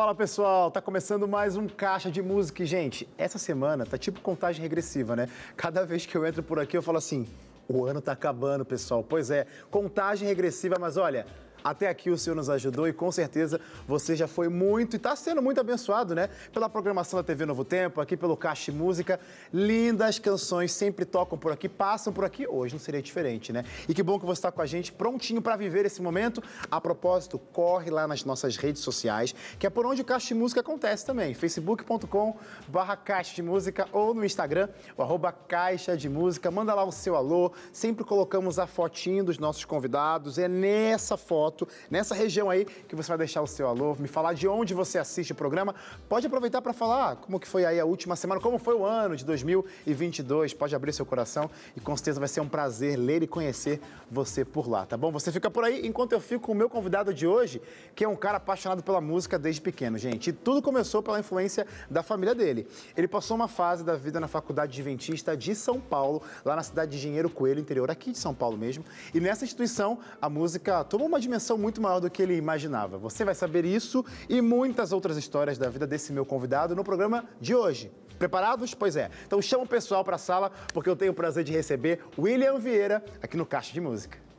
Fala pessoal, tá começando mais um Caixa de Música. E, gente, essa semana tá tipo contagem regressiva, né? Cada vez que eu entro por aqui eu falo assim: o ano tá acabando, pessoal. Pois é, contagem regressiva, mas olha. Até aqui o Senhor nos ajudou e com certeza você já foi muito e está sendo muito abençoado, né? Pela programação da TV Novo Tempo, aqui pelo Caixa Música. Lindas canções sempre tocam por aqui, passam por aqui. Hoje não seria diferente, né? E que bom que você está com a gente, prontinho para viver esse momento. A propósito, corre lá nas nossas redes sociais, que é por onde o Caixa de Música acontece também. facebook.com barra Caixa de Música ou no Instagram, o arroba Caixa de Música. Manda lá o seu alô. Sempre colocamos a fotinho dos nossos convidados. É nessa foto foto nessa região aí que você vai deixar o seu alô, me falar de onde você assiste o programa. Pode aproveitar para falar como que foi aí a última semana, como foi o ano de 2022. Pode abrir seu coração e com certeza vai ser um prazer ler e conhecer você por lá, tá bom? Você fica por aí enquanto eu fico com o meu convidado de hoje, que é um cara apaixonado pela música desde pequeno, gente. E tudo começou pela influência da família dele. Ele passou uma fase da vida na Faculdade Adventista de São Paulo, lá na cidade de Engenheiro Coelho, interior aqui de São Paulo mesmo. E nessa instituição, a música tomou uma dimensão dimensão muito maior do que ele imaginava. Você vai saber isso e muitas outras histórias da vida desse meu convidado no programa de hoje. Preparados? Pois é. Então chama o pessoal para a sala, porque eu tenho o prazer de receber William Vieira aqui no Caixa de Música.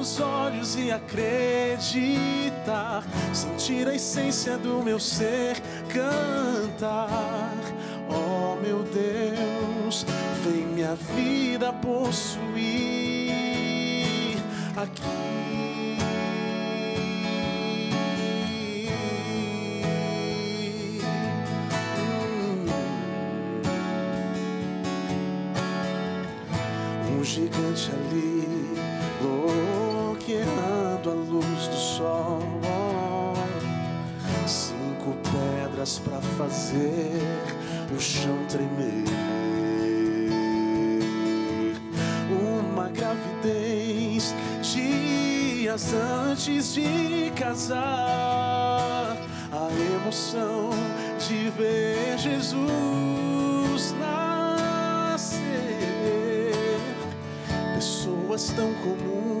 Os olhos e acreditar, sentir a essência do meu ser cantar. Oh meu Deus, vem minha vida possuir aqui. gigante ali, bloqueando a luz do sol. Cinco pedras para fazer o chão tremer. Uma gravidez dias antes de casar. A emoção de ver Jesus pessoas tão comuns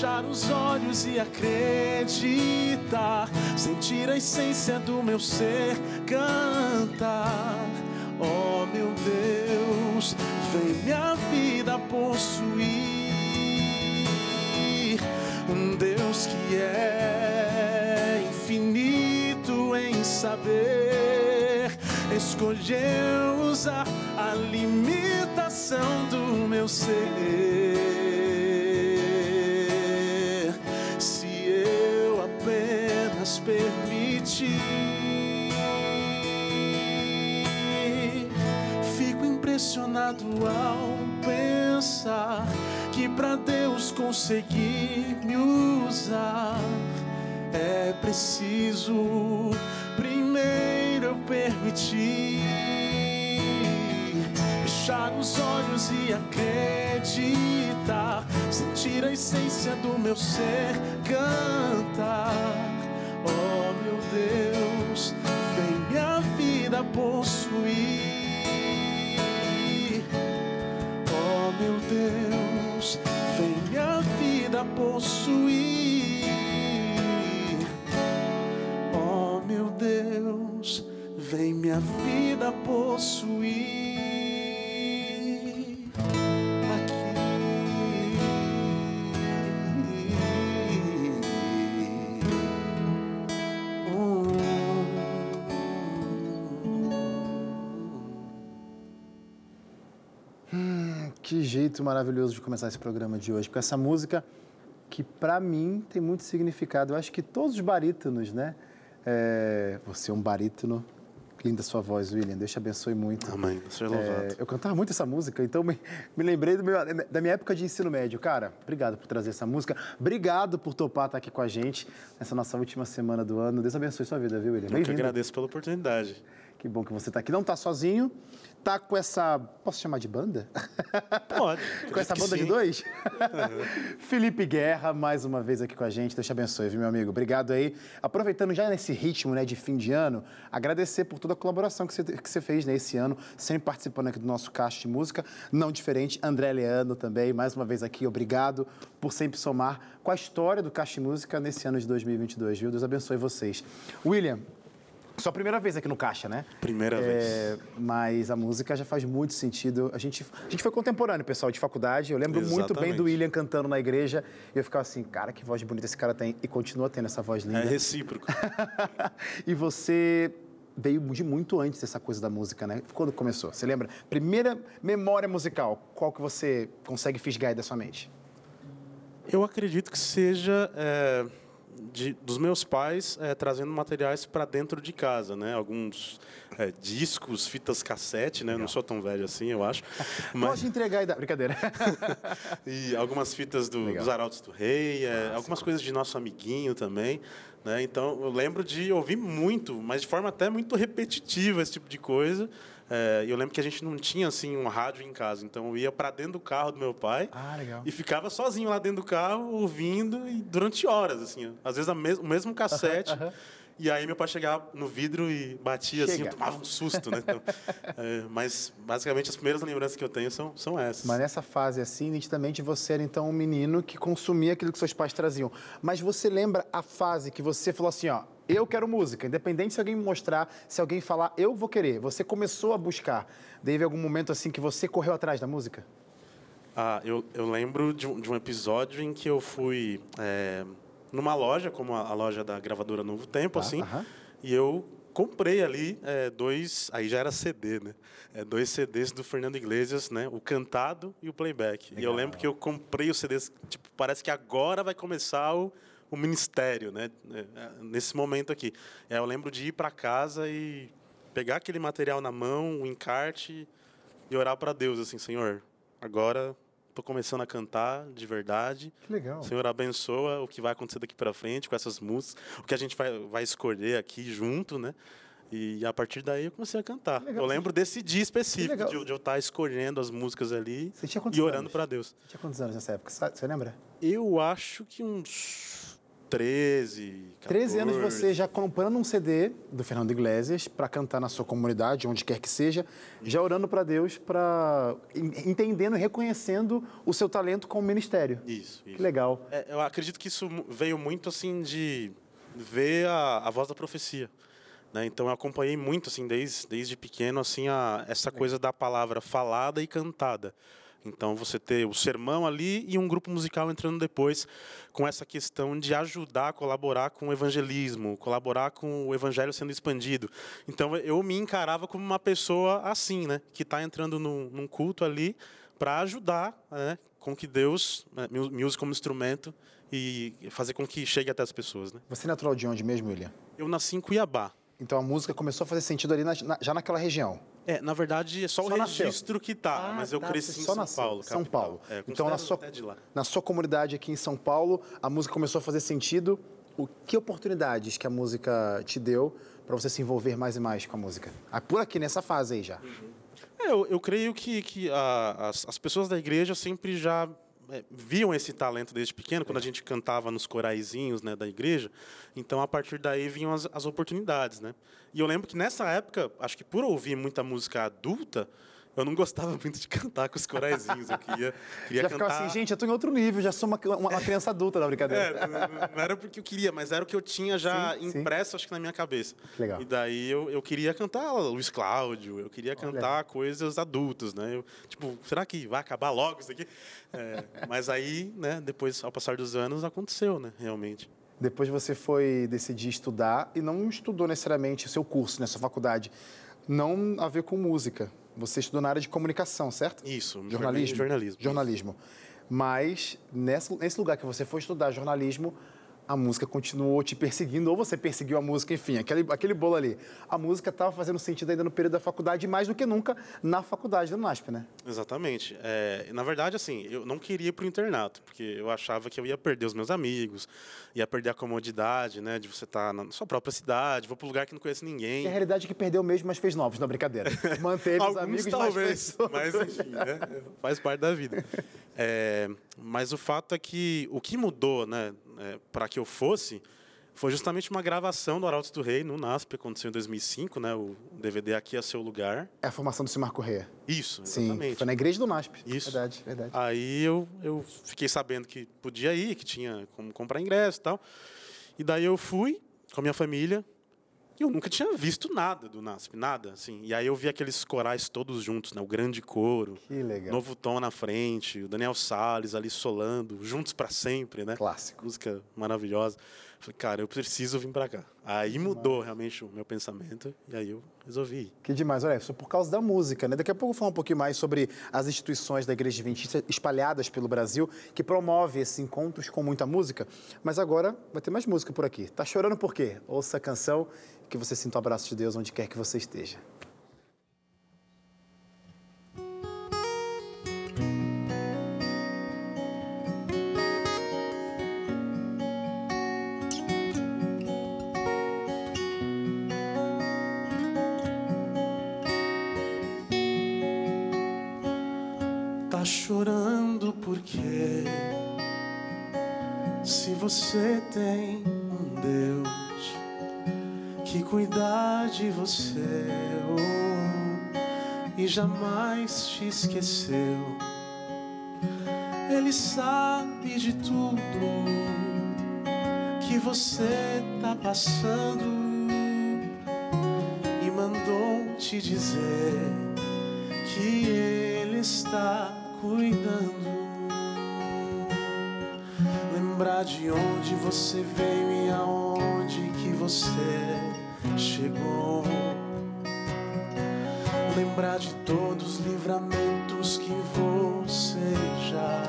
fechar os olhos e acreditar, sentir a essência do meu ser cantar. Oh meu Deus, vem minha vida possuir. Um Deus que é infinito em saber, escolheu usar a limitação do meu ser ao pensar que para Deus conseguir me usar é preciso primeiro eu permitir fechar os olhos e acreditar, sentir a essência do meu ser cantar. Oh meu Deus, vem minha vida possuir. Possuir. Oh meu Deus, vem minha vida possuir. Que jeito maravilhoso de começar esse programa de hoje, com essa música que para mim tem muito significado. Eu acho que todos os barítonos, né? É, você é um barítono, linda sua voz, William. Deus te abençoe muito. Amém. Seja louvado. É, eu cantava muito essa música, então me, me lembrei meu, da minha época de ensino médio. Cara, obrigado por trazer essa música. Obrigado por topar estar aqui com a gente nessa nossa última semana do ano. Deus abençoe sua vida, viu, William? Eu que agradeço pela oportunidade. Que bom que você está aqui. Não está sozinho, tá com essa. Posso chamar de banda? Pode. com essa banda de dois? Uhum. Felipe Guerra, mais uma vez aqui com a gente. Deus te abençoe, viu, meu amigo? Obrigado aí. Aproveitando já nesse ritmo né, de fim de ano, agradecer por toda a colaboração que você, que você fez nesse né, ano, sempre participando aqui do nosso caixa de música. Não diferente, André Leano também, mais uma vez aqui, obrigado por sempre somar com a história do Caixa de Música nesse ano de 2022, viu? Deus abençoe vocês. William, sua primeira vez aqui no Caixa, né? Primeira é, vez. Mas a música já faz muito sentido. A gente, a gente foi contemporâneo, pessoal, de faculdade. Eu lembro Exatamente. muito bem do William cantando na igreja. E eu ficava assim, cara, que voz bonita esse cara tem. E continua tendo essa voz linda. É recíproco. e você veio de muito antes dessa coisa da música, né? Quando começou? Você lembra? Primeira memória musical, qual que você consegue fisgar aí da sua mente? Eu acredito que seja... É de, dos meus pais é, trazendo materiais para dentro de casa, né? Alguns é, discos, fitas cassete, né? Não sou tão velho assim, eu acho. Mas... Pode entregar a idade. Brincadeira. e algumas fitas do, dos Arautos do Rei, é, algumas coisas de nosso amiguinho também. Né? Então, eu lembro de ouvir muito, mas de forma até muito repetitiva esse tipo de coisa. É, eu lembro que a gente não tinha assim um rádio em casa, então eu ia para dentro do carro do meu pai ah, e ficava sozinho lá dentro do carro ouvindo e durante horas assim, às vezes mes o mesmo cassete. Uh -huh, uh -huh. E aí meu pai chegava no vidro e batia Chega. assim, eu tomava um susto, né? Então, é, mas basicamente as primeiras lembranças que eu tenho são, são essas. Mas nessa fase assim, nitidamente você era então um menino que consumia aquilo que seus pais traziam. Mas você lembra a fase que você falou assim, ó, eu quero música, independente se alguém me mostrar, se alguém falar, eu vou querer. Você começou a buscar. Teve algum momento assim que você correu atrás da música? Ah, eu, eu lembro de um, de um episódio em que eu fui é, numa loja, como a, a, loja da gravadora Novo Tempo, ah, assim, -huh. e eu comprei ali é, dois, aí já era CD, né? É, dois CDs do Fernando Iglesias, né? O cantado e o playback. Legal. E eu lembro que eu comprei os CDs, tipo, parece que agora vai começar o o ministério, né? É, é, nesse momento aqui. É, eu lembro de ir para casa e pegar aquele material na mão, o encarte e orar para Deus assim, Senhor, agora estou começando a cantar de verdade. Que legal. Senhor abençoa o que vai acontecer daqui para frente com essas músicas, o que a gente vai, vai escolher aqui junto, né? E a partir daí eu comecei a cantar. Eu lembro desse dia específico de, de, eu estar escolhendo as músicas ali e orando para Deus. Você tinha quantos anos nessa época? Você lembra? Eu acho que uns 13, 14. 13 anos você já comprando um CD do Fernando Iglesias para cantar na sua comunidade, onde quer que seja, já orando para Deus, para entendendo e reconhecendo o seu talento como ministério. Isso, isso. Que legal. É, eu acredito que isso veio muito assim de ver a, a voz da profecia. Né? Então eu acompanhei muito assim desde, desde pequeno assim a, essa coisa da palavra falada e cantada. Então você ter o sermão ali e um grupo musical entrando depois com essa questão de ajudar, colaborar com o evangelismo, colaborar com o evangelho sendo expandido. Então eu me encarava como uma pessoa assim, né, que está entrando num, num, culto ali para ajudar, né, com que Deus né, me use como instrumento e fazer com que chegue até as pessoas. Né? Você é natural de onde mesmo, William? Eu nasci em Cuiabá. Então a música começou a fazer sentido ali na, na, já naquela região. É, na verdade é só, só o registro nasceu. que tá, ah, mas eu tá, cresci em São nasceu. Paulo. São Paulo. É, então na sua, na sua comunidade aqui em São Paulo, a música começou a fazer sentido. O que oportunidades que a música te deu para você se envolver mais e mais com a música? Ah, por aqui nessa fase aí já. Uhum. É, eu, eu, creio que, que a, as, as pessoas da igreja sempre já é, viam esse talento desde pequeno, quando a gente cantava nos coraizinhos né, da igreja. Então, a partir daí, vinham as, as oportunidades. Né? E eu lembro que nessa época, acho que por ouvir muita música adulta, eu não gostava muito de cantar com os coraizinhos. Eu queria, queria já cantar... ficava assim, gente, eu estou em outro nível, já sou uma, uma criança adulta na brincadeira. É, não, não, era porque eu queria, mas era o que eu tinha já sim, impresso, sim. acho que na minha cabeça. Legal. E daí eu, eu queria cantar Luiz Cláudio, eu queria cantar Olha. coisas adultas, né? Eu, tipo, será que vai acabar logo isso aqui? É, mas aí, né, depois, ao passar dos anos, aconteceu, né, realmente. Depois você foi decidir estudar e não estudou necessariamente o seu curso, né, sua faculdade, não a ver com música. Você estudou na área de comunicação, certo? Isso, jornalismo. Jornalismo. Jornalismo. Mas nesse, nesse lugar que você foi estudar jornalismo, a música continuou te perseguindo, ou você perseguiu a música, enfim, aquele, aquele bolo ali. A música estava fazendo sentido ainda no período da faculdade, mais do que nunca na faculdade do NASP, né? Exatamente. É, na verdade, assim, eu não queria ir para o internato, porque eu achava que eu ia perder os meus amigos, ia perder a comodidade, né, de você estar tá na sua própria cidade, vou para um lugar que não conhece ninguém. E a realidade é que perdeu mesmo, mas fez novos, não brincadeira. Manteve os amigos, talvez, mas, mas enfim, né, faz parte da vida. É, mas o fato é que o que mudou, né, é, para que eu fosse, foi justamente uma gravação do Arautos do Rei no NASP, aconteceu em 2005, né? O DVD Aqui é Seu Lugar. É a formação do Simar Corrêa. Isso, exatamente. Sim, foi na igreja do NASP. Isso. Verdade, verdade. Aí eu, eu fiquei sabendo que podia ir, que tinha como comprar ingresso e tal. E daí eu fui com a minha família, eu nunca tinha visto nada do NASP, nada, assim. E aí eu vi aqueles corais todos juntos, né? O grande coro. Que legal. Novo Tom na frente, o Daniel Salles ali solando, juntos para sempre, né? Clássico. Música maravilhosa. Falei, cara, eu preciso vir para cá. Aí mudou realmente o meu pensamento e aí eu resolvi. Que demais. Olha, isso por causa da música, né? Daqui a pouco eu vou falar um pouquinho mais sobre as instituições da Igreja Adventista espalhadas pelo Brasil que promove esses encontros com muita música. Mas agora vai ter mais música por aqui. Tá chorando por quê? Ouça a canção que você sinta o abraço de Deus onde quer que você esteja. Tá chorando porque se você tem um Deus que cuidar de você oh, e jamais te esqueceu. Ele sabe de tudo que você tá passando e mandou te dizer que Ele está cuidando. Lembrar de onde você veio e aonde que você chegou. Lembrar de todos os livramentos que você já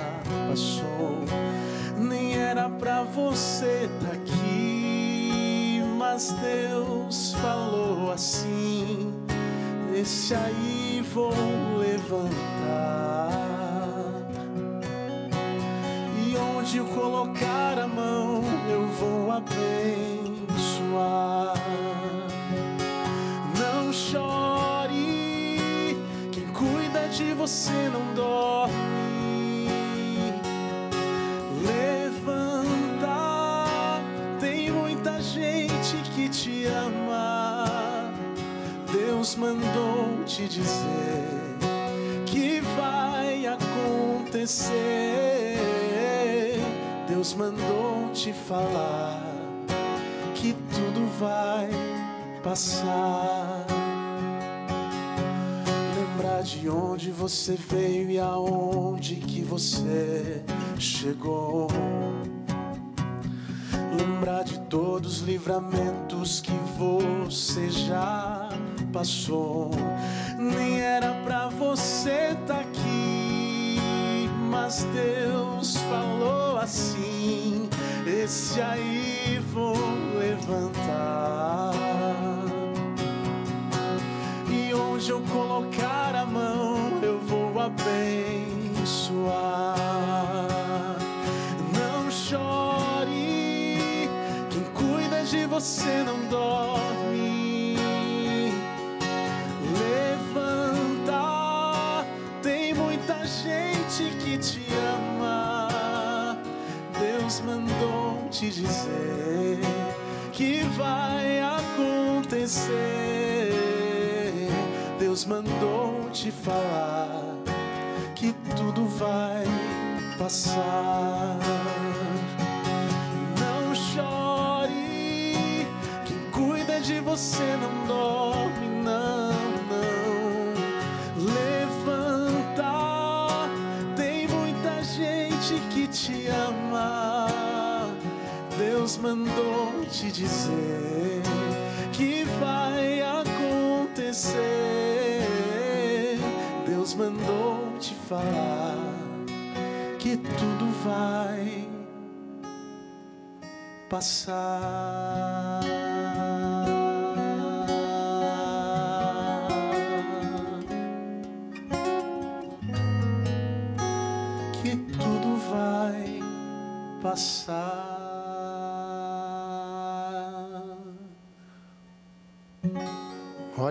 passou. Nem era pra você tá aqui, mas Deus falou assim: Esse aí vou levantar. E onde eu colocar a mão, eu vou abençoar. Dizer que vai acontecer. Deus mandou te falar que tudo vai passar de onde você veio e aonde que você chegou. Lembrar de todos os livramentos que você já passou. Nem era pra você tá aqui, mas Deus falou assim: esse aí vou levantar. E onde eu colocar a mão, eu vou abençoar. Não chore, quem cuida de você não dorme. Que te ama. Deus mandou te dizer que vai acontecer. Deus mandou te falar que tudo vai passar. Não chore, quem cuida de você não dorme, Deus mandou te dizer que vai acontecer. Deus mandou te falar que tudo vai passar. Que tudo vai passar.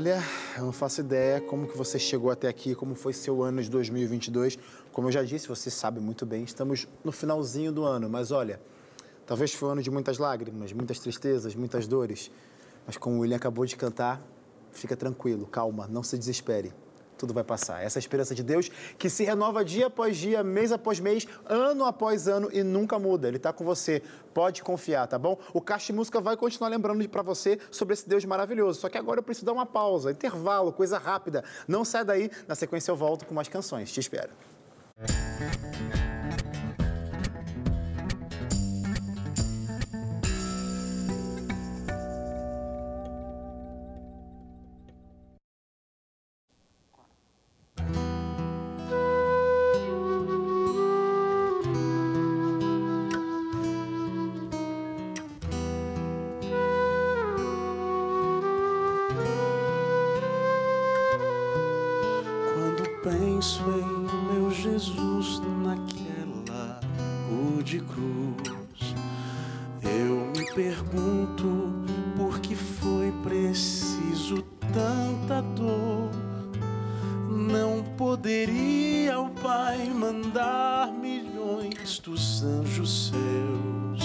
Olha, eu não faço ideia como que você chegou até aqui, como foi seu ano de 2022. Como eu já disse, você sabe muito bem, estamos no finalzinho do ano, mas olha, talvez foi um ano de muitas lágrimas, muitas tristezas, muitas dores. Mas como o William acabou de cantar, fica tranquilo, calma, não se desespere. Tudo vai passar. Essa é a esperança de Deus que se renova dia após dia, mês após mês, ano após ano e nunca muda. Ele está com você. Pode confiar, tá bom? O Caixa Música vai continuar lembrando para você sobre esse Deus maravilhoso. Só que agora eu preciso dar uma pausa, intervalo, coisa rápida. Não sai daí. Na sequência eu volto com mais canções. Te espero. Em meu Jesus naquela rude cruz, eu me pergunto por que foi preciso tanta dor. Não poderia o Pai mandar milhões dos anjos seus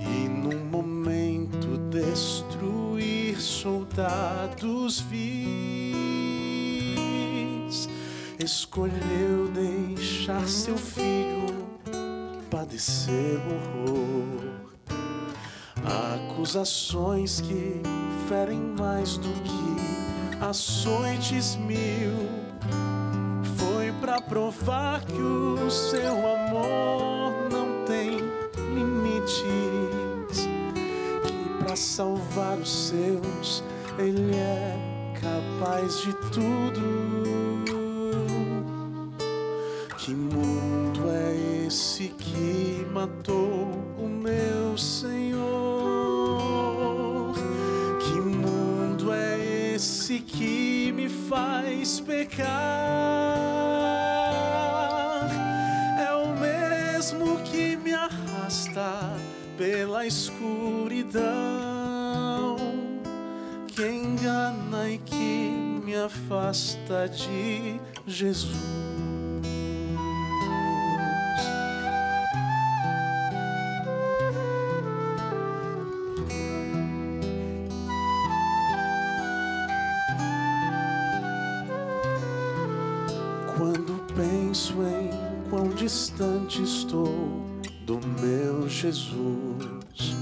e num momento destruir soldados vis. Escolheu deixar seu filho padecer horror. Acusações que ferem mais do que açoites mil. Foi pra provar que o seu amor não tem limites. Que pra salvar os seus, ele é capaz de tudo. Matou o meu Senhor? Que mundo é esse que me faz pecar? É o mesmo que me arrasta pela escuridão, que engana e que me afasta de Jesus. Penso em quão distante estou do meu Jesus,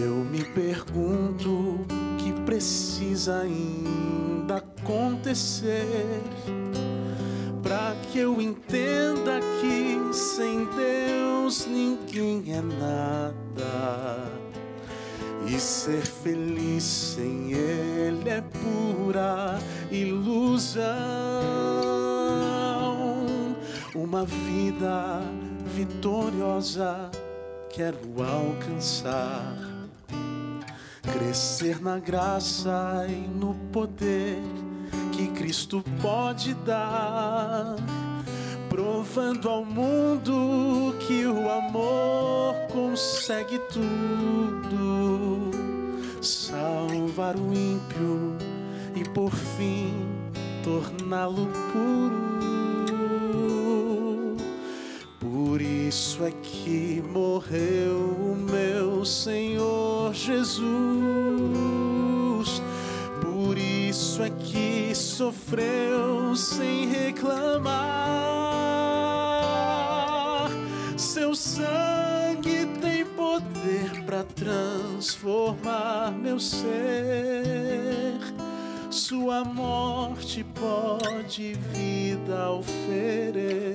eu me pergunto que precisa ainda acontecer para que eu entenda que sem Deus ninguém é nada. E ser feliz sem vida vitoriosa quero alcançar. Crescer na graça e no poder que Cristo pode dar, provando ao mundo que o amor consegue tudo, salvar o ímpio e por fim torná-lo puro. Isso é que morreu o meu Senhor Jesus. Por isso é que sofreu sem reclamar. Seu sangue tem poder para transformar meu ser. Sua morte pode vida oferecer.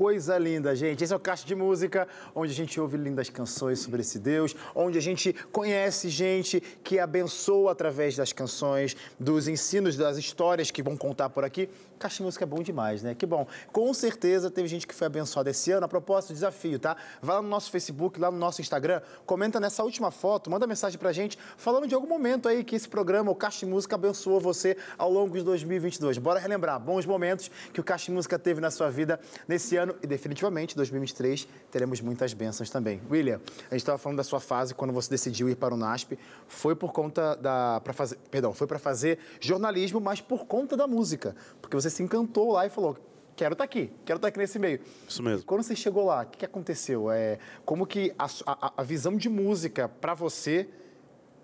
Coisa linda, gente. Esse é o Caixa de Música, onde a gente ouve lindas canções sobre esse Deus, onde a gente conhece gente que abençoa através das canções, dos ensinos, das histórias que vão contar por aqui. Caixa de Música é bom demais, né? Que bom. Com certeza teve gente que foi abençoada esse ano. A propósito, desafio, tá? Vai lá no nosso Facebook, lá no nosso Instagram, comenta nessa última foto, manda mensagem pra gente falando de algum momento aí que esse programa, o Caixa de Música, abençoou você ao longo de 2022. Bora relembrar bons momentos que o Caixa de Música teve na sua vida nesse ano e definitivamente 2023 teremos muitas bênçãos também. William, a gente estava falando da sua fase quando você decidiu ir para o NASP, foi por conta da para fazer, perdão, foi para fazer jornalismo, mas por conta da música, porque você se encantou lá e falou: quero estar tá aqui, quero estar tá aqui nesse meio. Isso mesmo. Quando você chegou lá, o que, que aconteceu? É, como que a, a, a visão de música para você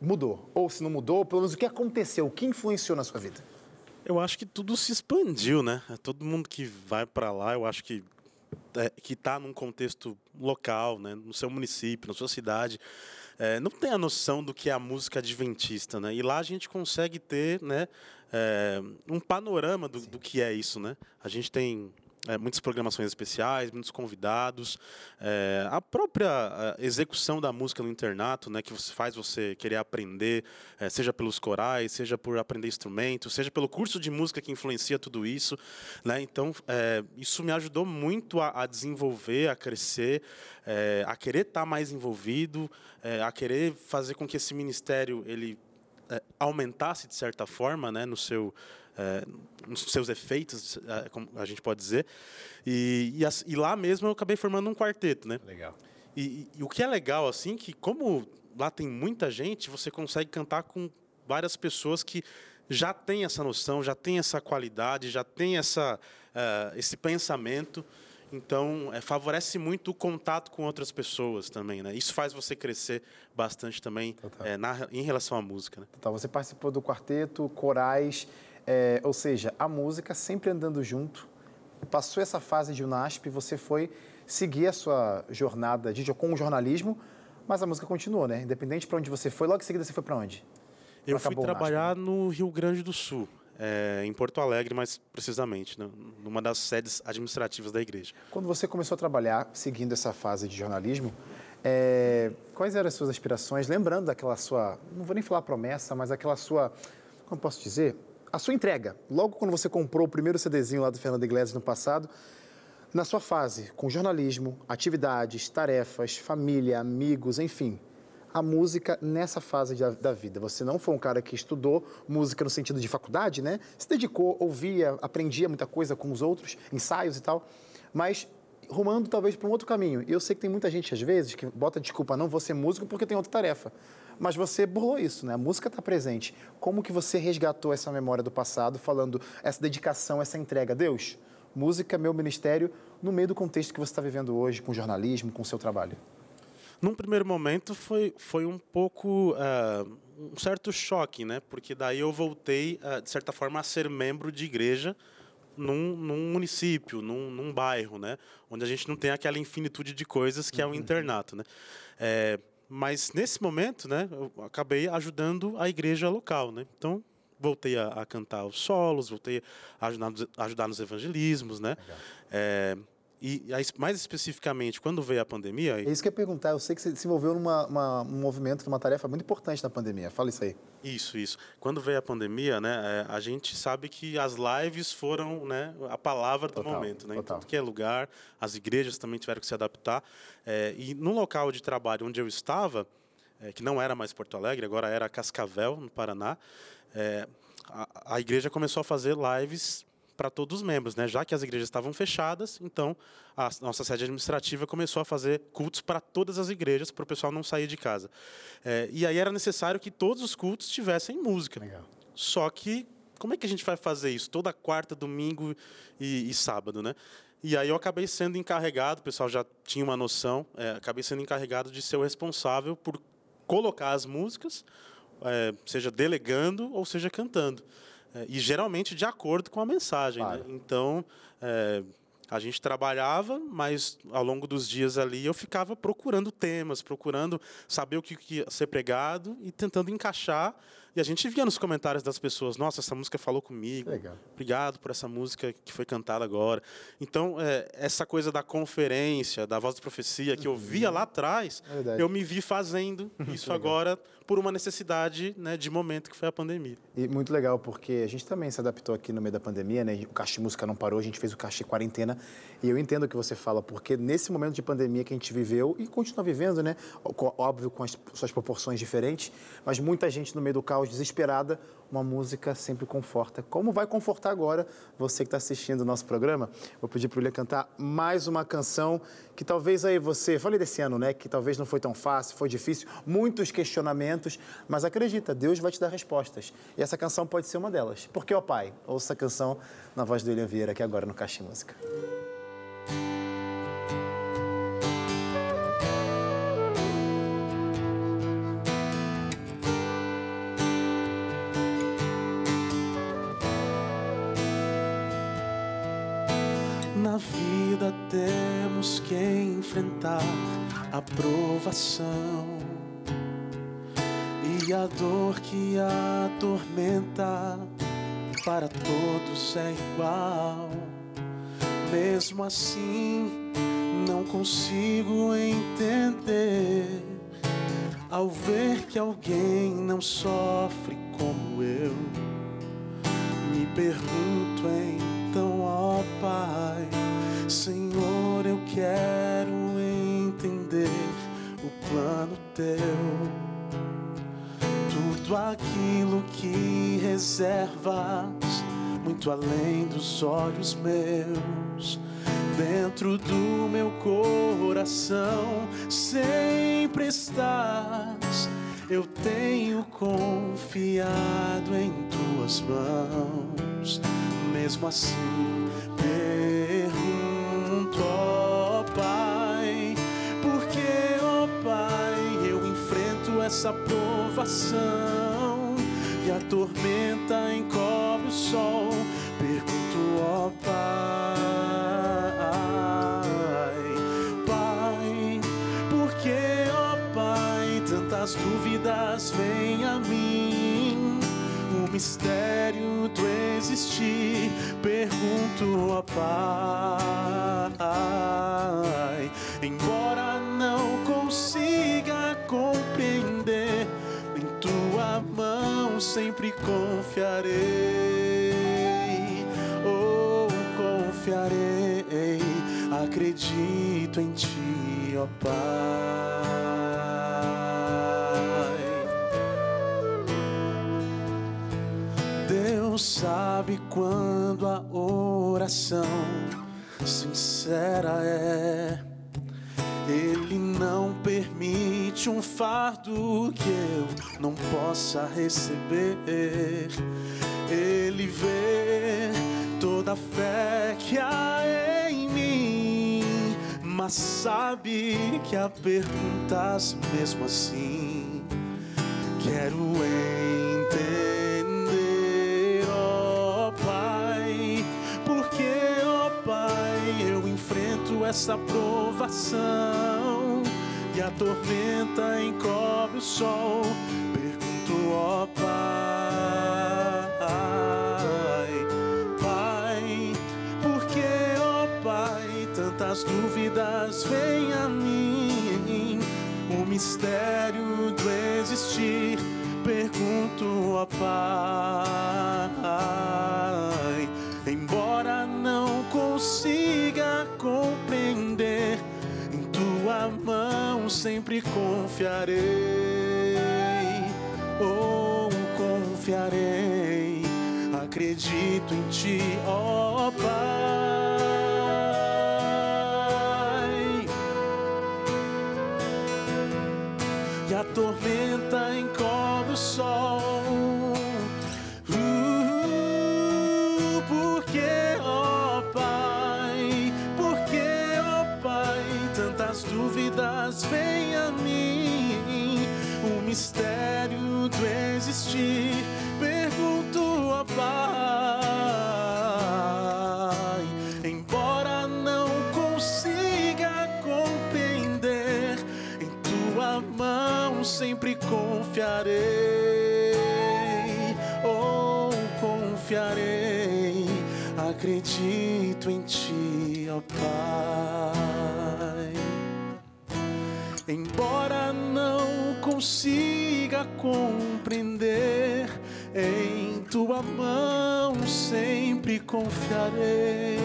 mudou? Ou se não mudou, pelo menos o que aconteceu? O que influenciou na sua vida? Eu acho que tudo se expandiu, né? Todo mundo que vai para lá, eu acho que é, que está num contexto local, né? no seu município, na sua cidade, é, não tem a noção do que é a música adventista, né? E lá a gente consegue ter, né, é, um panorama do, do, que é isso, né? A gente tem é, muitas programações especiais, muitos convidados, é, a própria execução da música no internato, né, que faz você querer aprender, é, seja pelos corais, seja por aprender instrumentos, seja pelo curso de música que influencia tudo isso, né? Então é, isso me ajudou muito a, a desenvolver, a crescer, é, a querer estar tá mais envolvido, é, a querer fazer com que esse ministério ele aumentasse de certa forma, né, no seu é, nos seus efeitos, é, como a gente pode dizer. E, e, e, lá mesmo eu acabei formando um quarteto, né? Legal. E, e, o que é legal, assim, que como lá tem muita gente, você consegue cantar com várias pessoas que já têm essa noção, já têm essa qualidade, já têm essa, uh, esse pensamento. Então, é, favorece muito o contato com outras pessoas também, né? Isso faz você crescer bastante também é, na, em relação à música. Né? Total. Você participou do quarteto, corais, é, ou seja, a música sempre andando junto. Passou essa fase de UNASP, você foi seguir a sua jornada de, com o jornalismo, mas a música continuou, né? Independente para onde você foi, logo em seguida você foi para onde? Eu fui trabalhar no Rio Grande do Sul, é, em Porto Alegre, mais precisamente, né? numa das sedes administrativas da igreja. Quando você começou a trabalhar, seguindo essa fase de jornalismo, é, quais eram as suas aspirações? Lembrando daquela sua, não vou nem falar promessa, mas aquela sua, como posso dizer, a sua entrega, logo quando você comprou o primeiro CDzinho lá do Fernando Iglesias no passado, na sua fase com jornalismo, atividades, tarefas, família, amigos, enfim, a música nessa fase da, da, vida. Você não foi um cara que estudou música no sentido de faculdade, né? Se dedicou, ouvia, aprendia muita coisa com os outros, ensaios e tal, mas rumando talvez para um outro caminho. E eu sei que tem muita gente às vezes que bota desculpa, não vou ser músico porque tem outra tarefa mas você burlou isso, né? A música está presente. Como que você resgatou essa memória do passado, falando essa dedicação, essa entrega? Deus, música é meu ministério, no meio do contexto que você está vivendo hoje, com jornalismo, com o seu trabalho. Num primeiro momento foi, foi um pouco uh, um certo choque, né? Porque daí eu voltei, uh, de certa forma, a ser membro de igreja num, num município, num, num, bairro, né? Onde a gente não tem aquela infinitude de coisas que uhum. é o uhum. internato, né? É, mas nesse momento, né, eu acabei ajudando a igreja local, né? Então voltei a, a cantar os solos, voltei a ajudar, ajudar nos evangelismos, né? É, e mais especificamente, quando veio a pandemia. É isso que eu ia perguntar. Eu sei que você se envolveu uma, um movimento, numa tarefa muito importante na pandemia. Fala isso aí. Isso, isso. Quando veio a pandemia, né, é, a gente sabe que as lives foram né, a palavra do total, momento. Né, em tudo que é lugar, as igrejas também tiveram que se adaptar. É, e no local de trabalho onde eu estava, é, que não era mais Porto Alegre, agora era Cascavel, no Paraná, é, a, a igreja começou a fazer lives para todos os membros, né? Já que as igrejas estavam fechadas, então a nossa sede administrativa começou a fazer cultos para todas as igrejas, para o pessoal não sair de casa. É, e aí era necessário que todos os cultos tivessem música. Legal. Só que como é que a gente vai fazer isso toda quarta, domingo e, e sábado, né? E aí eu acabei sendo encarregado, o pessoal já tinha uma noção, é, acabei sendo encarregado de ser o responsável por colocar as músicas, é, seja delegando ou seja cantando. É, e geralmente de acordo com a mensagem. Né? Claro. Né? Então, é, a gente trabalhava, mas ao longo dos dias ali eu ficava procurando temas, procurando saber o que ia ser pregado e tentando encaixar e a gente via nos comentários das pessoas, nossa, essa música falou comigo. Legal. Obrigado por essa música que foi cantada agora. Então, é, essa coisa da conferência, da voz de profecia, que eu via lá atrás, é eu me vi fazendo isso agora por uma necessidade né, de momento que foi a pandemia. E muito legal, porque a gente também se adaptou aqui no meio da pandemia, né? O Caixa Música não parou, a gente fez o Caixa Quarentena. E eu entendo o que você fala, porque nesse momento de pandemia que a gente viveu e continua vivendo, né? Óbvio, com as suas proporções diferentes, mas muita gente no meio do caos desesperada, uma música sempre conforta. Como vai confortar agora você que está assistindo o nosso programa? Vou pedir para o William cantar mais uma canção que talvez aí você... Falei desse ano, né? Que talvez não foi tão fácil, foi difícil, muitos questionamentos, mas acredita, Deus vai te dar respostas. E essa canção pode ser uma delas. Porque, ó Pai, ouça a canção na voz do William Vieira aqui agora no Caixa Música. Enfrentar a provação e a dor que atormenta para todos é igual. Mesmo assim, não consigo entender ao ver que alguém não sofre como eu. Me pergunto então, ó Pai, Senhor, eu quero entender o plano teu. Tudo aquilo que reservas, muito além dos olhos meus, dentro do meu coração, sempre estás. Eu tenho confiado em tuas mãos, mesmo assim pergunto, essa provação e a tormenta encobre o sol. Pergunto, ó Pai, Pai, por que, ó Pai, tantas dúvidas vêm a mim? O mistério do existir, pergunto, ó Pai, embora não consiga compreender mão sempre confiarei, oh, confiarei, acredito em ti, ó Pai. Deus sabe quando a oração sincera é ele não permite um fardo que eu não possa receber. Ele vê toda a fé que há em mim, mas sabe que há perguntas mesmo assim. Quero entender, ó oh Pai, porque, ó oh Pai, eu enfrento essa provação e a tormenta encobre o sol. Pergunto, ó Pai, Pai, por que, ó Pai, tantas dúvidas vêm a mim. O mistério do existir, pergunto, ó Pai. Sempre confiarei. Oh, confiarei. Acredito em ti, ó Pai. E a tormenta confiarei. Oh, confiarei. Acredito em ti, ó Pai. Embora não consiga compreender, em tua mão sempre confiarei.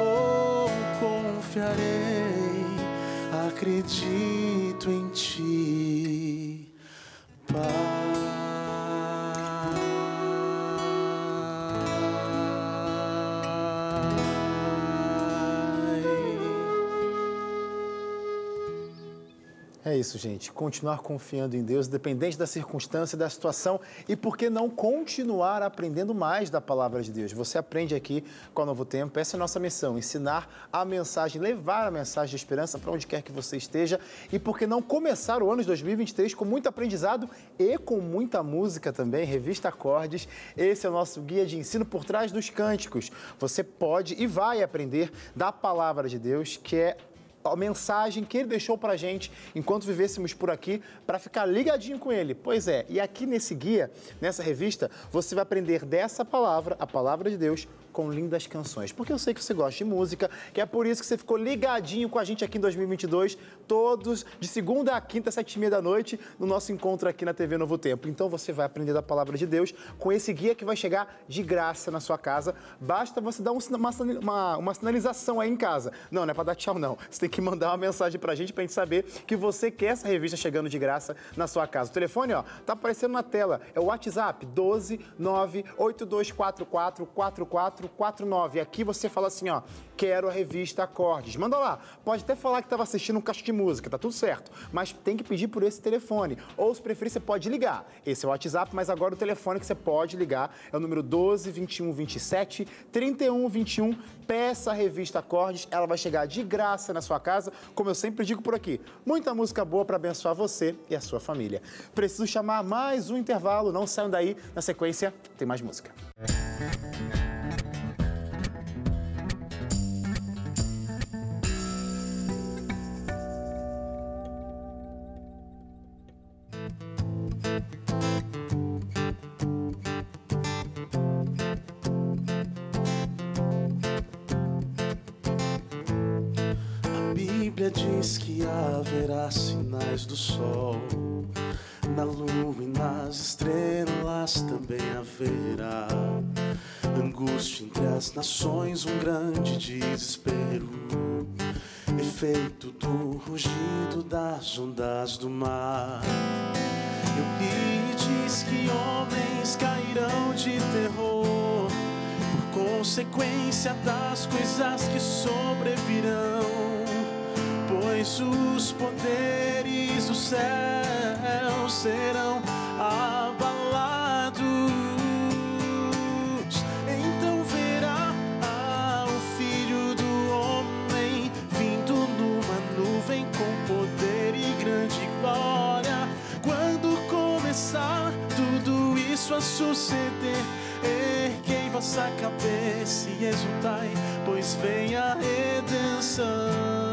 Oh, confiarei, acredito isso, gente. Continuar confiando em Deus, independente da circunstância, da situação. E por que não continuar aprendendo mais da palavra de Deus? Você aprende aqui com o Novo Tempo. Essa é a nossa missão: ensinar a mensagem, levar a mensagem de esperança para onde quer que você esteja. E por que não começar o ano de 2023 com muito aprendizado e com muita música também? Revista Acordes. Esse é o nosso guia de ensino por trás dos cânticos. Você pode e vai aprender da palavra de Deus, que é a mensagem que ele deixou para gente enquanto vivêssemos por aqui, para ficar ligadinho com ele. Pois é, e aqui nesse guia, nessa revista, você vai aprender dessa palavra, a palavra de Deus, com lindas canções. Porque eu sei que você gosta de música, que é por isso que você ficou ligadinho com a gente aqui em 2022, todos de segunda a quinta, sete e meia da noite, no nosso encontro aqui na TV Novo Tempo. Então você vai aprender da palavra de Deus com esse guia que vai chegar de graça na sua casa. Basta você dar um, uma, uma, uma sinalização aí em casa. Não, não é para dar tchau, não. Você tem que mandar uma mensagem pra gente pra gente saber que você quer essa revista chegando de graça na sua casa. O telefone, ó, tá aparecendo na tela. É o WhatsApp 12 98244 4449. Aqui você fala assim, ó, quero a revista Acordes. Manda lá. Pode até falar que estava assistindo um caixa de música, tá tudo certo. Mas tem que pedir por esse telefone. Ou, se preferir, você pode ligar. Esse é o WhatsApp, mas agora o telefone que você pode ligar é o número 12 21 27 31 21. Peça a revista Acordes, ela vai chegar de graça na sua casa, como eu sempre digo por aqui. Muita música boa para abençoar você e a sua família. Preciso chamar mais um intervalo, não saiam daí. Na sequência, tem mais música. A haverá sinais do sol, na lua e nas estrelas também haverá angústia entre as nações, um grande desespero, efeito do rugido das ondas do mar. Eu li diz que homens cairão de terror por consequência das coisas que sobrevirão, pois os poderes do céu serão abalados. Então verá ah, o Filho do Homem vindo numa nuvem com poder e grande glória. Quando começar tudo isso a suceder, erguei vossa cabeça e exultai, pois vem a redenção.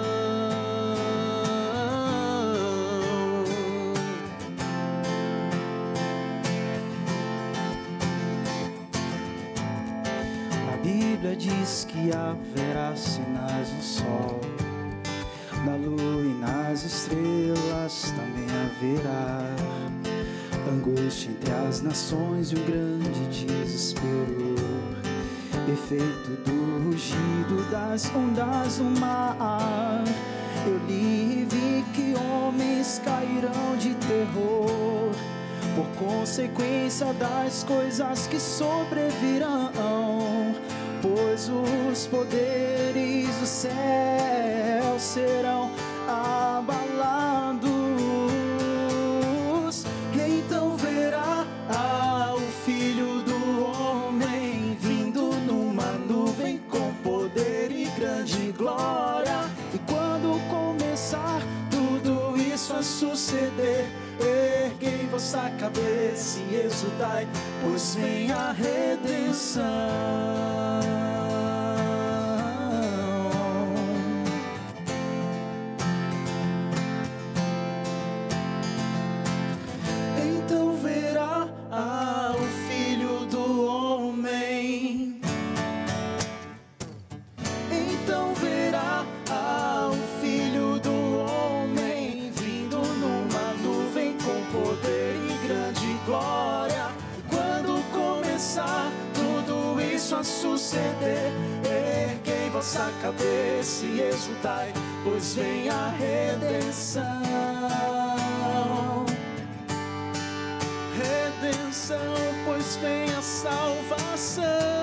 Diz que haverá sinais no sol, na lua e nas estrelas também haverá angústia entre as nações e um grande desespero. Efeito do rugido das ondas no mar. Eu li e vi que homens cairão de terror por consequência das coisas que sobrevirão, pois os poderes do céu serão abalados. E então verá ah, o Filho do Homem vindo numa nuvem com poder e grande glória. E quando começar tudo isso a suceder, erguei vossa cabeça e exultai, pois vem a redenção. Cabeça e exultai, pois vem a redenção. Redenção, pois vem a salvação.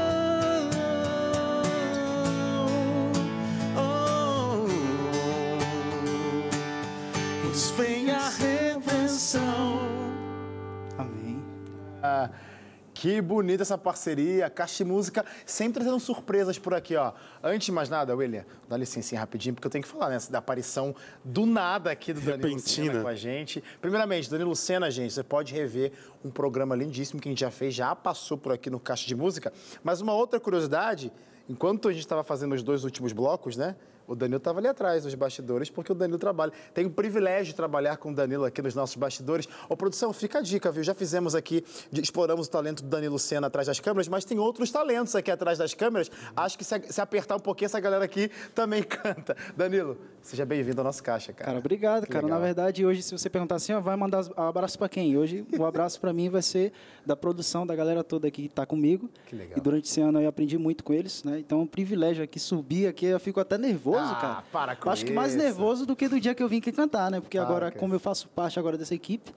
Que bonita essa parceria, Caixa de Música, sempre trazendo surpresas por aqui, ó. Antes de mais nada, William, dá licencinha rapidinho, porque eu tenho que falar, né, da aparição do nada aqui do Danilo Repentina. Lucena com a gente. Primeiramente, Danilo Lucena, gente, você pode rever um programa lindíssimo que a gente já fez, já passou por aqui no Caixa de Música. Mas uma outra curiosidade, enquanto a gente estava fazendo os dois últimos blocos, né, o Danilo estava ali atrás, nos bastidores, porque o Danilo trabalha. Tenho o privilégio de trabalhar com o Danilo aqui nos nossos bastidores. Ô, produção, fica a dica, viu? Já fizemos aqui, exploramos o talento do Danilo Senna atrás das câmeras, mas tem outros talentos aqui atrás das câmeras. Acho que se, se apertar um pouquinho, essa galera aqui também canta. Danilo, seja bem-vindo ao nosso caixa, cara. Cara, obrigado, Que cara. legal. Na verdade, hoje, se você perguntar assim, ó, vai mandar abraço pra quem? Hoje, o abraço pra mim vai ser da produção, da galera toda aqui que tá comigo. Que legal. E durante esse ano eu aprendi muito com eles, né? Então é um privilégio aqui subir aqui, eu fico até nervoso, Ah, cara. para com Eu Acho que mais isso. nervoso do que do dia que eu vim aqui cantar, né? Porque Para agora, com como eu faço parte agora dessa equipe,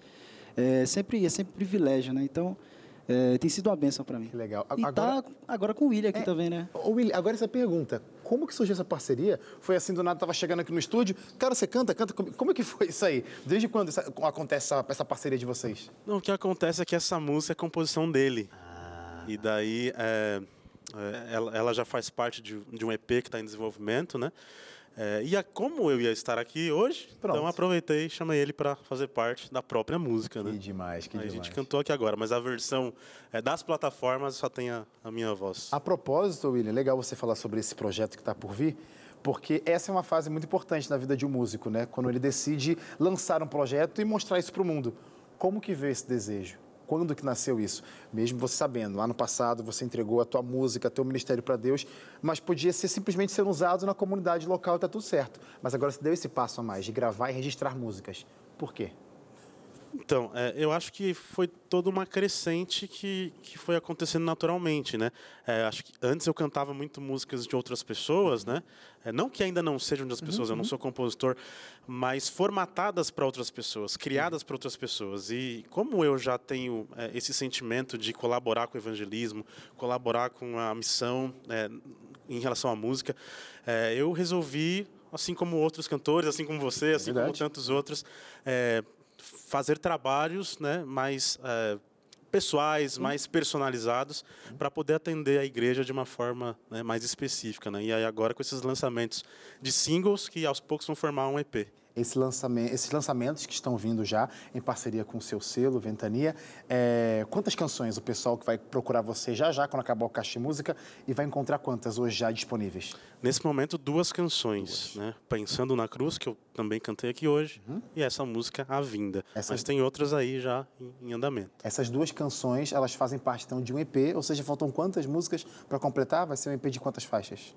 é sempre, é sempre privilégio, né? Então, é, tem sido uma benção pra mim. Que legal. A- E agora- tá agora com o William aqui É, também, né? Ô, William, agora essa pergunta. Como que surgiu essa parceria? Foi assim, do nada, tava chegando aqui no estúdio. Cara, você canta, canta. Como como é que foi isso aí? Desde quando essa- acontece essa, essa parceria de vocês? Não, o que acontece é que essa música é composição dele. Ah. E daí é, ela, ela já faz parte de, de um EP que está em desenvolvimento, né? É, e a, como eu ia estar aqui hoje, Pronto. então aproveitei e chamei ele para fazer parte da própria música, né? Que demais, que a demais. gente cantou aqui agora, mas a versão é, das plataformas só tem a, a minha voz. A propósito, William, legal você falar sobre esse projeto que está por vir, porque essa é uma fase muito importante na vida de um músico, né? Quando ele decide lançar um projeto e mostrar isso para o mundo. Como que veio esse desejo? Quando que nasceu isso? Mesmo você sabendo, lá no passado você entregou a tua música, teu ministério para Deus, mas podia ser simplesmente sendo usado na comunidade local tá tudo certo. Mas agora você deu esse passo a mais de gravar e registrar músicas. Por quê? Então, é, eu acho que foi toda uma crescente que, que foi acontecendo naturalmente, né? É, acho que antes eu cantava muito músicas de outras pessoas, né? É, não que ainda não sejam das pessoas, eu não sou compositor, mas formatadas para outras pessoas, criadas para outras pessoas. E como eu já tenho é, esse sentimento de colaborar com o evangelismo, colaborar com a missão é, em relação à música, é, eu resolvi, assim como outros cantores, assim como você, assim como tantos outros, é, fazer trabalhos né, mais é, pessoais, mais personalizados, para poder atender a igreja de uma forma né, mais específica. Né? E aí agora com esses lançamentos de singles que aos poucos vão formar um EP. Esse lançamento, esses lançamentos que estão vindo já em parceria com o seu selo, Ventania. É, quantas canções o pessoal que vai procurar você já já quando acabar o Caixa Música e vai encontrar quantas hoje já disponíveis? Nesse momento, duas canções, duas. né? Pensando na Cruz, que eu também cantei aqui hoje, uhum. e essa música A Vinda. Essas... Mas tem outras aí já em, em, andamento. Essas duas canções, elas fazem parte então de um EP, ou seja, faltam quantas músicas para completar? Vai ser um EP de quantas faixas?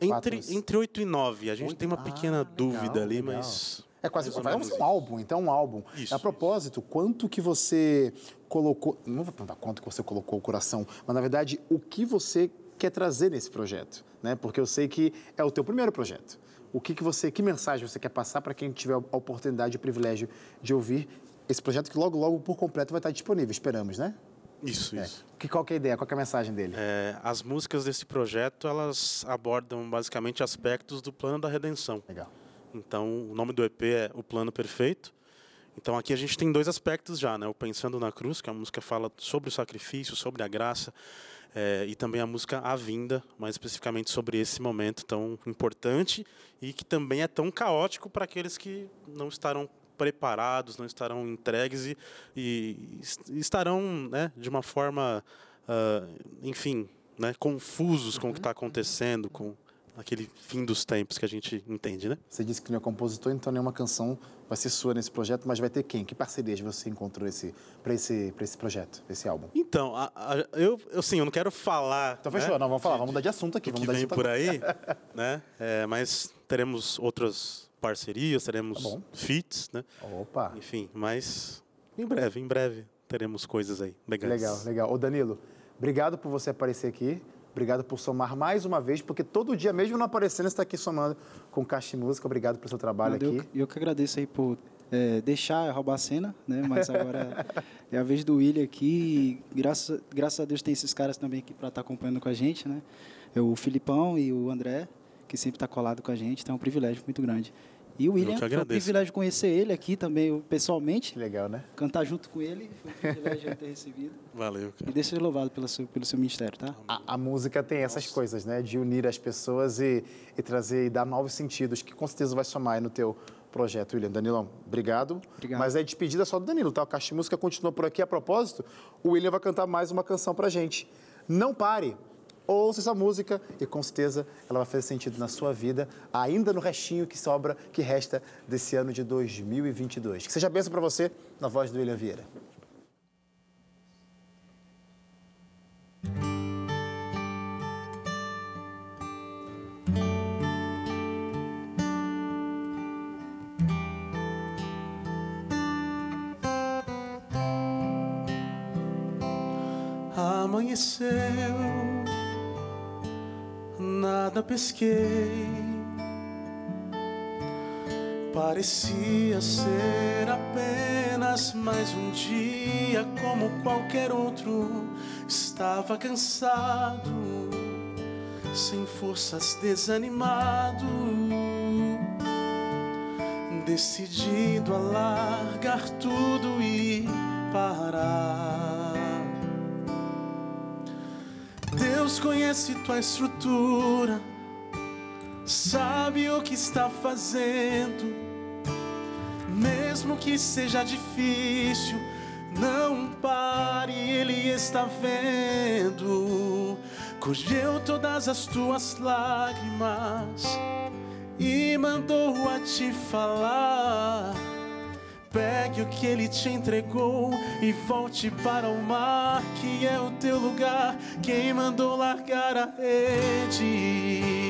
Entre, entre 8 e 9. A gente 8? tem uma pequena ah, dúvida legal, ali, legal. mas. É quase ser um álbum, então um álbum. Isso, a propósito, isso. quanto que você colocou. Não vou perguntar quanto que você colocou o coração, mas na verdade, o que você quer trazer nesse projeto? Né? Porque eu sei que é o teu primeiro projeto. O que, que você, que mensagem você quer passar para quem tiver a oportunidade e o privilégio de ouvir esse projeto que logo, logo por completo vai estar disponível, esperamos, né? Isso, é. isso. Que, qual que é a ideia? Qual é a mensagem dele? É, as músicas desse projeto, elas abordam basicamente aspectos do plano da redenção. Legal. Então, o nome do EP é O Plano Perfeito. Então, aqui a gente tem dois aspectos já, né? O Pensando na Cruz, que é a música fala sobre o sacrifício, sobre a graça, é, e também a música A Vinda, mais especificamente sobre esse momento tão importante e que também é tão caótico para aqueles que não estarão preparados, não estarão entregues e, e estarão né, de uma forma, uh, enfim, né, confusos com o que está acontecendo, com aquele fim dos tempos que a gente entende, né? Você disse que não é compositor, então nenhuma canção vai ser sua nesse projeto, mas vai ter quem? Que parcerias você encontrou esse, para esse, esse projeto, esse álbum? Então, a, a, eu, eu, sim, eu não quero falar... Então fechou, né? não, vamos falar, vamos mudar de assunto aqui. Vamos que vem por aí, né? É, mas teremos outras parcerias, teremos tá feats, né? Opa! Enfim, mas em breve, em breve teremos coisas aí legais. Legal, legal. Ô Danilo, obrigado por você aparecer aqui. Obrigado por somar mais uma vez, porque todo dia, mesmo não aparecendo, você está aqui somando com Caixa de Música. Obrigado pelo seu trabalho não, aqui. Eu, eu que agradeço aí por é, deixar roubar a cena, né? Mas agora é a vez do William aqui. E graças, graças a Deus tem esses caras também aqui para estar tá acompanhando com a gente, né? É o Filipão e o André, que sempre está colado com a gente. Então é um privilégio muito grande. E o William, foi um privilégio conhecer ele aqui também pessoalmente. Que legal, né? Cantar junto com ele, foi um privilégio ter recebido. Valeu, cara. E deixa ser louvado pelo seu, pelo seu ministério, tá? A, a música tem essas Nossa. coisas, né? De unir as pessoas e, e trazer e dar novos sentidos, que com certeza vai somar aí no teu projeto, William. Danilão, obrigado. obrigado. Mas é despedida só do Danilo, tá? O Caixa de Música continua por aqui. A propósito, o William vai cantar mais uma canção pra gente. Não pare! Ouça essa música e com certeza ela vai fazer sentido na sua vida, ainda no restinho que sobra, que resta desse ano de 2022. Que seja benção para você, na voz do William Vieira. Amanheceu nada pesquei. Parecia ser apenas mais um dia como qualquer outro. Estava cansado, sem forças, desanimado, decidido a largar tudo e parar. Deus conhece tua estrutura, sabe o que está fazendo, mesmo que seja difícil. Não pare, Ele está vendo. Colheu todas as tuas lágrimas e mandou a te falar Pegue o que ele te entregou e volte para o mar, que é o teu lugar. Quem mandou largar a rede?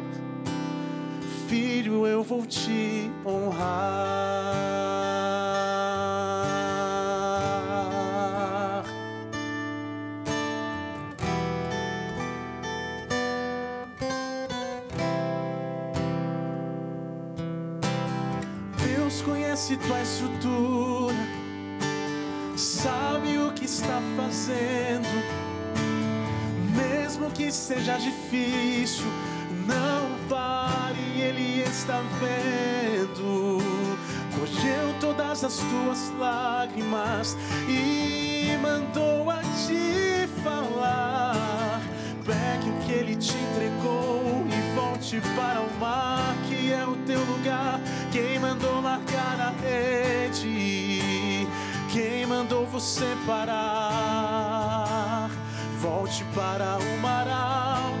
Filho, eu vou te honrar. Deus conhece tua estrutura está fazendo, mesmo que seja difícil, não pare, Ele está vendo. Colheu todas as tuas lágrimas e mandou a te falar. Pegue o que Ele te entregou e volte para o mar, que é o teu lugar. Quem mandou largar a rede? Quem mandou você parar? Volte para o mar alto,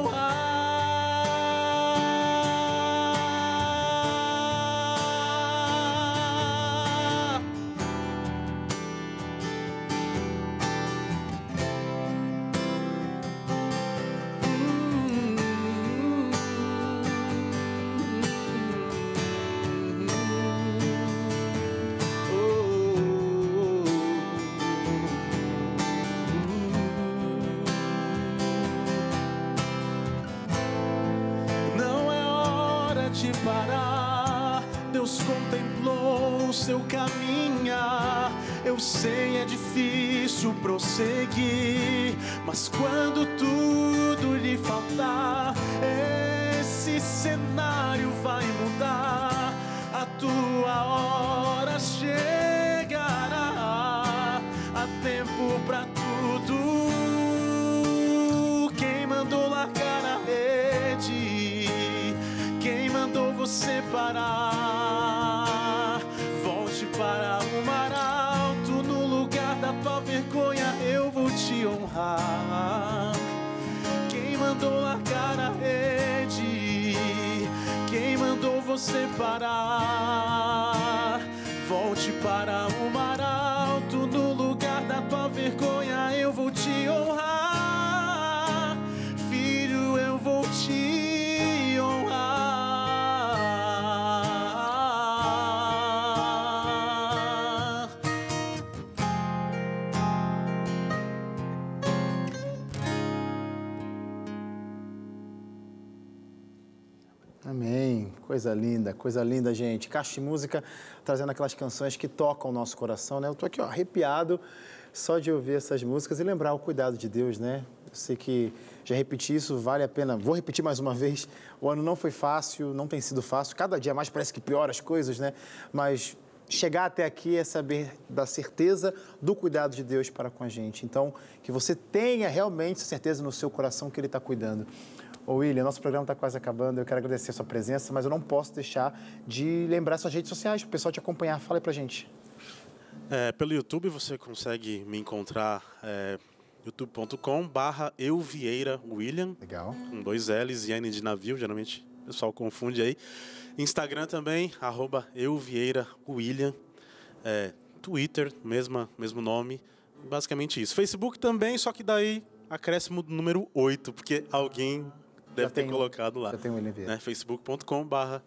Você parar? Volte para o mar alto, no lugar da tua vergonha eu vou Coisa linda, coisa linda, gente. Caixa de música trazendo aquelas canções que tocam o nosso coração, né? Eu tô aqui, ó, arrepiado só de ouvir essas músicas e lembrar o cuidado de Deus, né? Eu sei que já repeti isso, vale a pena. Vou repetir mais uma vez. O ano não foi fácil, não tem sido fácil. Cada dia mais parece que piora as coisas, né? Mas chegar até aqui é saber da certeza do cuidado de Deus para com a gente. Então, que você tenha realmente certeza no seu coração que Ele está cuidando. Ô William, nosso programa está quase acabando. Eu quero agradecer a sua presença, mas eu não posso deixar de lembrar suas redes sociais para o pessoal te acompanhar. Fala aí pra gente. É, pelo YouTube você consegue me encontrar é, youtube.com barra Euvieira William, Legal. com dois L's e N de navio, geralmente o pessoal confunde aí. Instagram também, arroba Euvieira William. É, Twitter, mesma, mesmo nome. Basicamente isso. Facebook também, só que daí acréscimo do número 8, porque alguém deve ter tem- colocado lá. já tem o William Vieira. Né? Facebook.com barra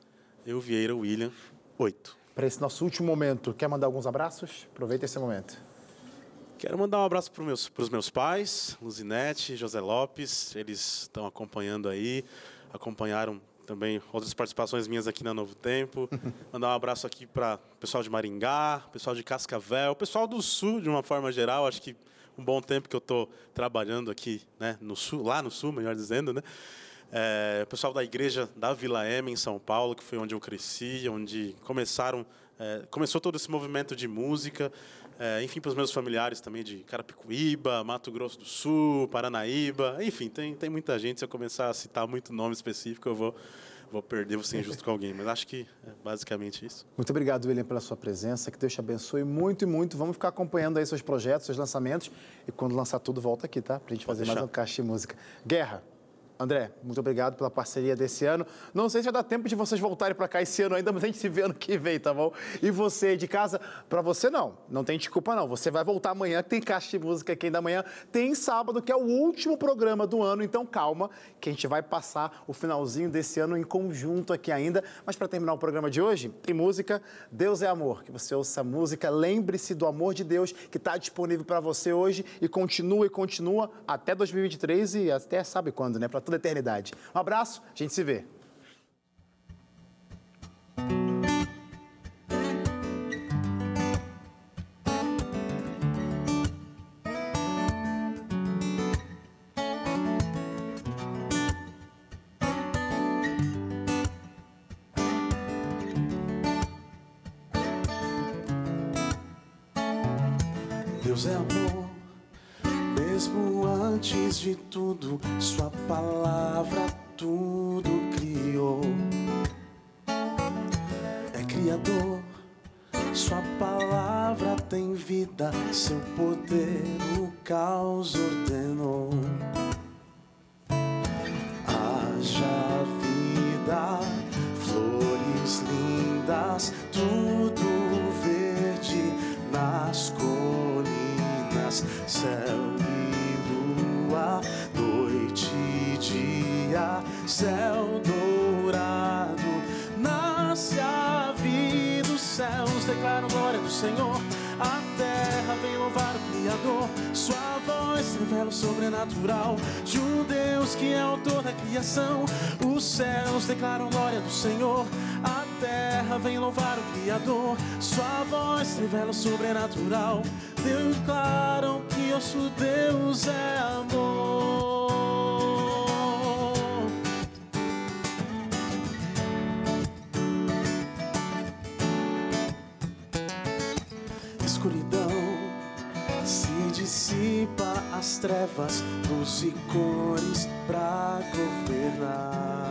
Euvieira William 8. Para esse nosso último momento, quer mandar alguns abraços? Aproveita esse momento. Quero mandar um abraço para os meus, pros meus pais, Luzinete, José Lopes. Eles estão acompanhando aí, acompanharam também outras participações minhas aqui na Novo Tempo. Mandar um abraço aqui para o pessoal de Maringá, pessoal de Cascavel, pessoal do Sul, de uma forma geral. Acho que um bom tempo que eu estou trabalhando aqui, né, no Sul, lá no Sul, melhor dizendo, né? É, o pessoal da igreja da Vila M em São Paulo, que foi onde eu cresci, onde começaram, é, começou todo esse movimento de música. É, enfim, para os meus familiares também de Carapicuíba, Mato Grosso do Sul, Paranaíba, enfim, tem, tem muita gente. Se eu começar a citar muito nome específico, eu vou, vou perder, vou ser injusto com alguém. Mas acho que é basicamente isso. Muito obrigado, William, pela sua presença. Que Deus te abençoe muito e muito. Vamos ficar acompanhando aí seus projetos, seus lançamentos. E quando lançar tudo, volta aqui, tá? Pra gente fazer mais um caixa de música. Guerra, André, muito obrigado pela parceria desse ano. Não sei se vai dar tempo de vocês voltarem para cá esse ano ainda, mas a gente se vê ano que vem, tá bom? E você de casa, para você não, não tem desculpa não. Você vai voltar amanhã, tem caixa de música aqui ainda amanhã. Tem sábado, que é o último programa do ano, então calma, que a gente vai passar o finalzinho desse ano em conjunto aqui ainda. Mas para terminar o programa de hoje, tem música Deus é Amor. Que você ouça a música, lembre-se do amor de Deus que está disponível para você hoje e continua e continua até 2023 e até sabe quando, né? Para eternidade. Um abraço, a gente se vê. Deus é amor, antes de tudo, Sua palavra tudo criou. É Criador, Sua palavra tem vida, Seu poder o caos ordenou. Céu dourado, nasce a vida, os céus declaram glória do Senhor, a terra vem louvar o Criador, sua voz revela o sobrenatural de um Deus que é autor da criação, os céus declaram glória do Senhor, a terra vem louvar o Criador, sua voz revela o sobrenatural, declaram que nosso Deus é amor. Dissipa as trevas, luz e cores pra governar.